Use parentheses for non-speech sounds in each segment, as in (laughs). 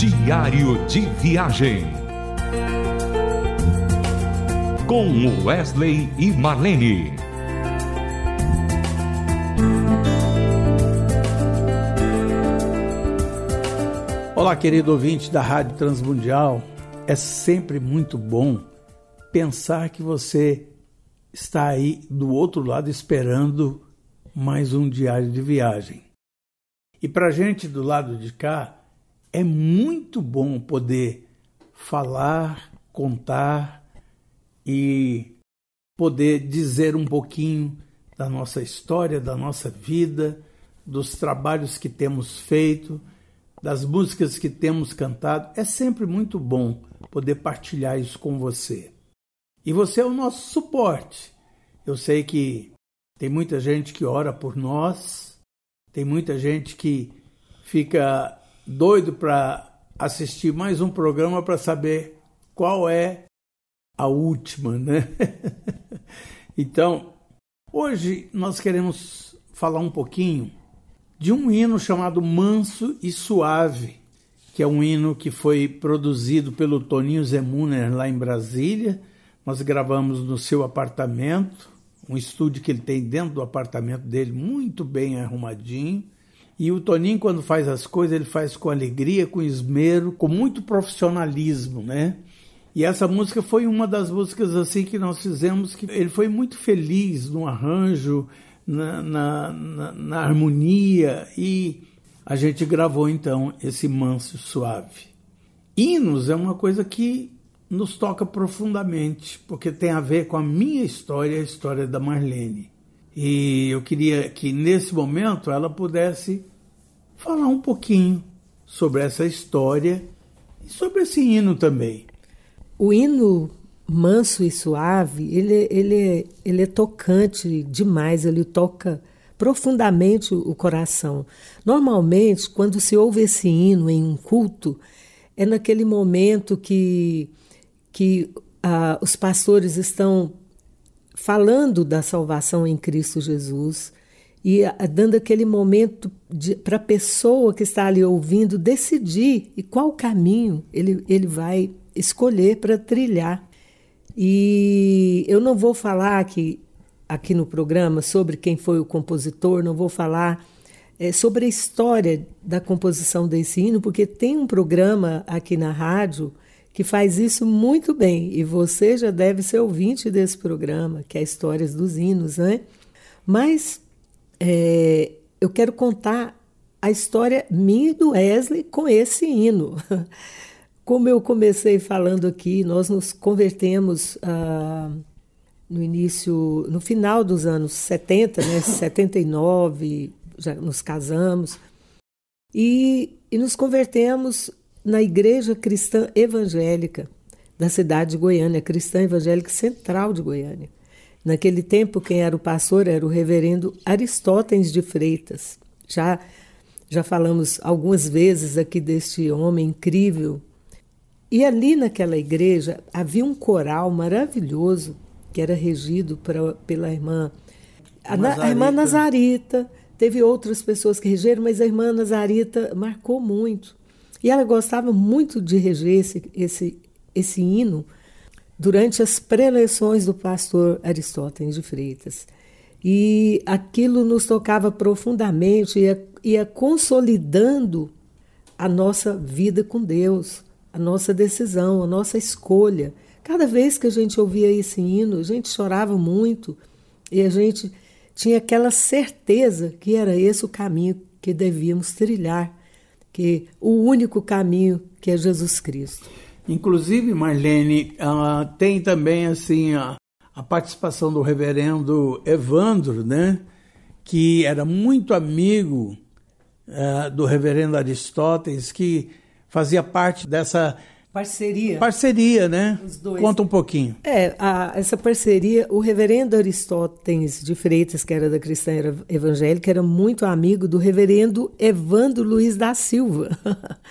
Diário de Viagem. Com Wesley e Marlene. Olá, querido ouvinte da Rádio Transmundial. É sempre muito bom pensar que você está aí do outro lado esperando mais um diário de viagem. E para gente do lado de cá, é muito bom poder falar, contar e poder dizer um pouquinho da nossa história, da nossa vida, dos trabalhos que temos feito, das músicas que temos cantado. É sempre muito bom poder partilhar isso com você. E você é o nosso suporte. Eu sei que tem muita gente que ora por nós, tem muita gente que fica doido para assistir mais um programa para saber qual é a última, né? (laughs) então, hoje nós queremos falar um pouquinho de um hino chamado Manso e Suave, que é um hino que foi produzido pelo Toninho Zemuner lá em Brasília. Nós gravamos no seu apartamento, um estúdio que ele tem dentro do apartamento dele, muito bem arrumadinho. E o Toninho, quando faz as coisas, ele faz com alegria, com esmero, com muito profissionalismo, né? E essa música foi uma das músicas assim que nós fizemos que ele foi muito feliz no arranjo, na, na, na, na harmonia e a gente gravou então esse manso suave. Hinos é uma coisa que nos toca profundamente, porque tem a ver com a minha história a história da Marlene. E eu queria que nesse momento ela pudesse falar um pouquinho sobre essa história e sobre esse hino também. O hino manso e suave, ele, ele, ele é tocante demais, ele toca profundamente o coração. Normalmente, quando se ouve esse hino em um culto, é naquele momento que, que ah, os pastores estão falando da salvação em Cristo Jesus e dando aquele momento para a pessoa que está ali ouvindo decidir e qual caminho ele, ele vai escolher para trilhar. E eu não vou falar aqui, aqui no programa sobre quem foi o compositor, não vou falar é, sobre a história da composição desse hino, porque tem um programa aqui na rádio que faz isso muito bem, e você já deve ser ouvinte desse programa, que é Histórias dos Hinos, né? Mas é, eu quero contar a história minha e do Wesley com esse hino. (laughs) Como eu comecei falando aqui, nós nos convertemos ah, no início, no final dos anos 70, né, (coughs) 79, já nos casamos, e, e nos convertemos na Igreja Cristã Evangélica da cidade de Goiânia, Cristã Evangélica Central de Goiânia. Naquele tempo, quem era o pastor era o reverendo Aristóteles de Freitas. Já, já falamos algumas vezes aqui deste homem incrível. E ali naquela igreja havia um coral maravilhoso que era regido pra, pela irmã, a, a irmã Nazarita. Teve outras pessoas que regeram, mas a irmã Nazarita marcou muito. E ela gostava muito de reger esse, esse, esse hino durante as preleções do pastor Aristóteles de Freitas. E aquilo nos tocava profundamente, ia, ia consolidando a nossa vida com Deus, a nossa decisão, a nossa escolha. Cada vez que a gente ouvia esse hino, a gente chorava muito e a gente tinha aquela certeza que era esse o caminho que devíamos trilhar, que o único caminho que é Jesus Cristo. Inclusive, Marlene, uh, tem também assim a, a participação do reverendo Evandro, né? que era muito amigo uh, do reverendo Aristóteles, que fazia parte dessa Parceria. Parceria, né? Os dois. Conta um pouquinho. É, a, essa parceria, o reverendo Aristóteles de Freitas, que era da cristã evangélica, era muito amigo do reverendo Evandro Luiz da Silva.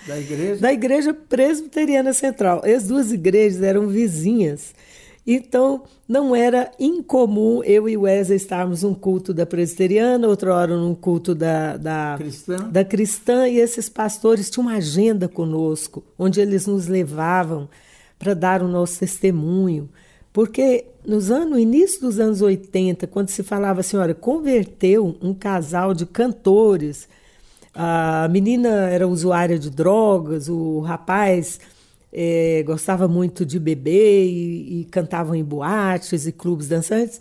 Da igreja? da igreja presbiteriana central. As duas igrejas eram vizinhas. Então, não era incomum eu e Wesley estarmos num culto da presbiteriana, outra hora num culto da, da, cristã. da cristã, e esses pastores tinham uma agenda conosco, onde eles nos levavam para dar o nosso testemunho. Porque nos anos, no início dos anos 80, quando se falava assim, olha, converteu um casal de cantores, a menina era usuária de drogas, o rapaz é, gostava muito de beber e, e cantavam em boates e clubes dançantes.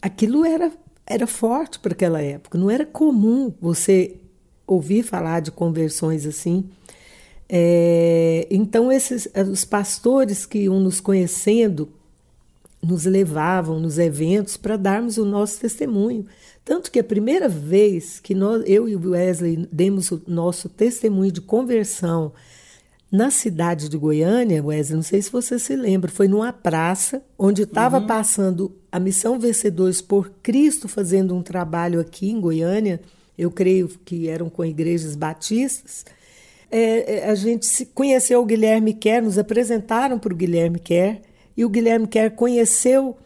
Aquilo era, era forte para aquela época. Não era comum você ouvir falar de conversões assim. É, então, esses, os pastores que iam nos conhecendo nos levavam nos eventos para darmos o nosso testemunho. Tanto que a primeira vez que nós, eu e o Wesley demos o nosso testemunho de conversão na cidade de Goiânia, Wesley, não sei se você se lembra, foi numa praça onde estava uhum. passando a Missão Vencedores por Cristo fazendo um trabalho aqui em Goiânia. Eu creio que eram com igrejas batistas. É, é a gente se conheceu o Guilherme Kerr, nos apresentaram para o Guilherme Kerr, e o Guilherme Kerr conheceu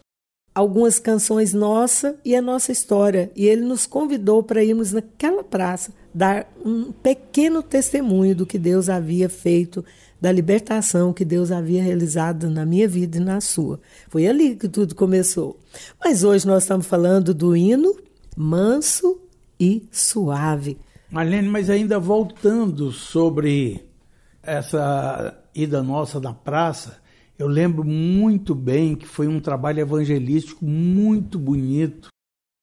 algumas canções nossas e a nossa história. E ele nos convidou para irmos naquela praça dar um pequeno testemunho do que Deus havia feito, da libertação que Deus havia realizado na minha vida e na sua. Foi ali que tudo começou. Mas hoje nós estamos falando do hino manso e suave. Marlene, mas ainda voltando sobre essa ida nossa na praça, eu lembro muito bem que foi um trabalho evangelístico muito bonito.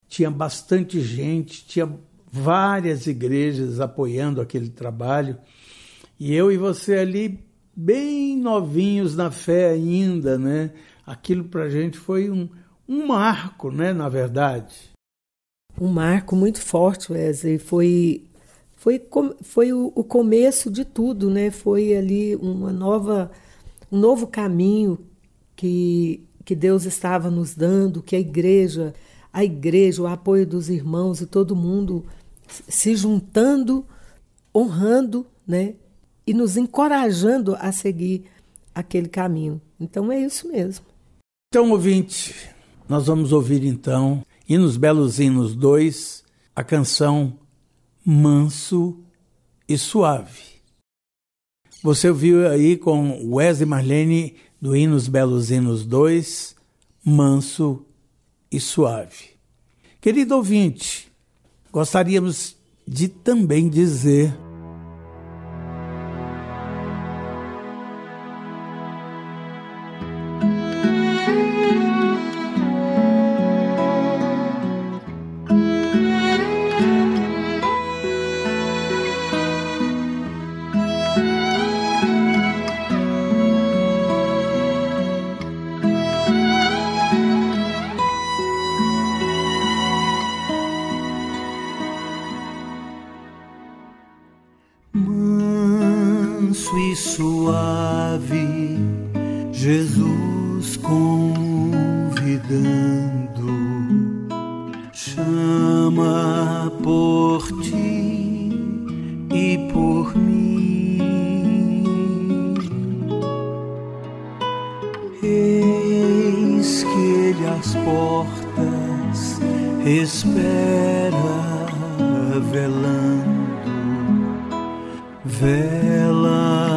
Tinha bastante gente, tinha várias igrejas apoiando aquele trabalho. E eu e você ali, bem novinhos na fé ainda, né? Aquilo para a gente foi um, um marco, né? Na verdade. Um marco muito forte, Wesley. Foi, foi, foi o, o começo de tudo, né? Foi ali uma nova, um novo caminho que, que Deus estava nos dando, que a igreja, a igreja, o apoio dos irmãos e todo mundo se juntando, honrando, né? E nos encorajando a seguir aquele caminho. Então é isso mesmo. Então, ouvinte, nós vamos ouvir então, e nos Belos Hinos 2, a canção Manso e Suave. Você ouviu aí com Wesley Marlene do Hinos Belos Hinos 2, Manso e Suave. Querido ouvinte, gostaríamos de também dizer por ti e por mim. Eis que ele às portas espera, velando, vela.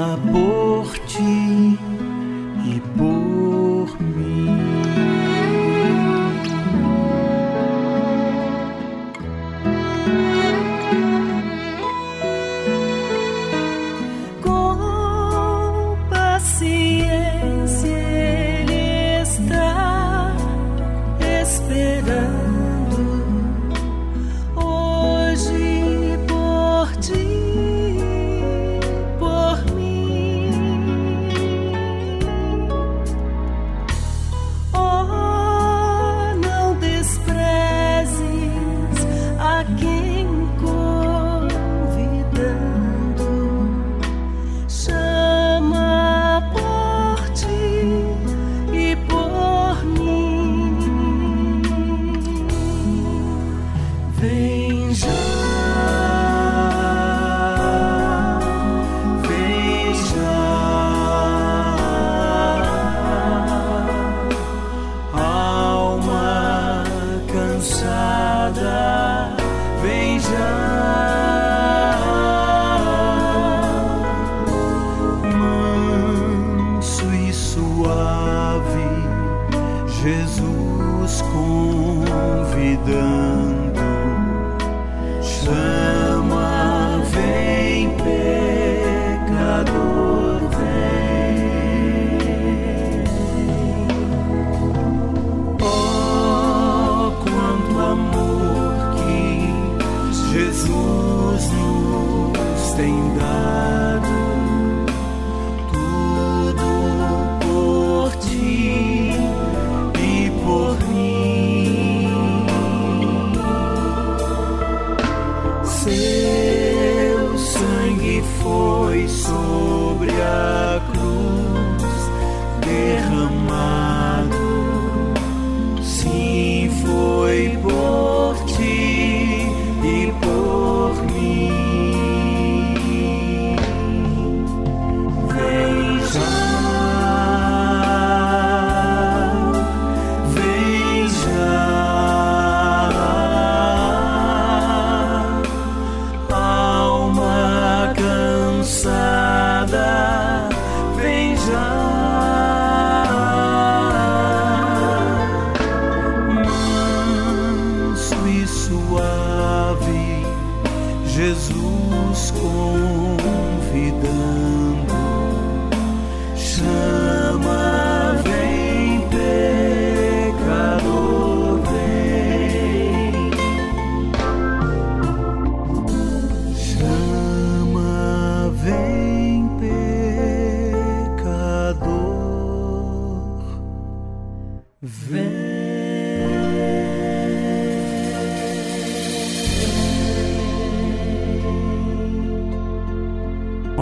cuidando. Chama, vem, pecador, vem. Oh, quanto amor que Jesus nos tem dado. your.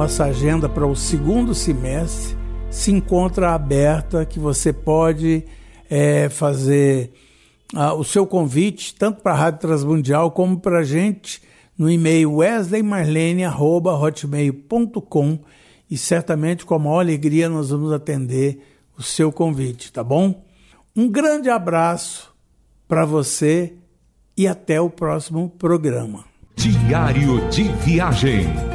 Nossa agenda para o segundo semestre se encontra aberta, que você pode é, fazer uh, o seu convite, tanto para a Rádio Transmundial como para a gente, no e-mail wesleymarlene.hotmail.com e certamente com a maior alegria nós vamos atender o seu convite, tá bom? Um grande abraço para você e até o próximo programa. Diário de Viagem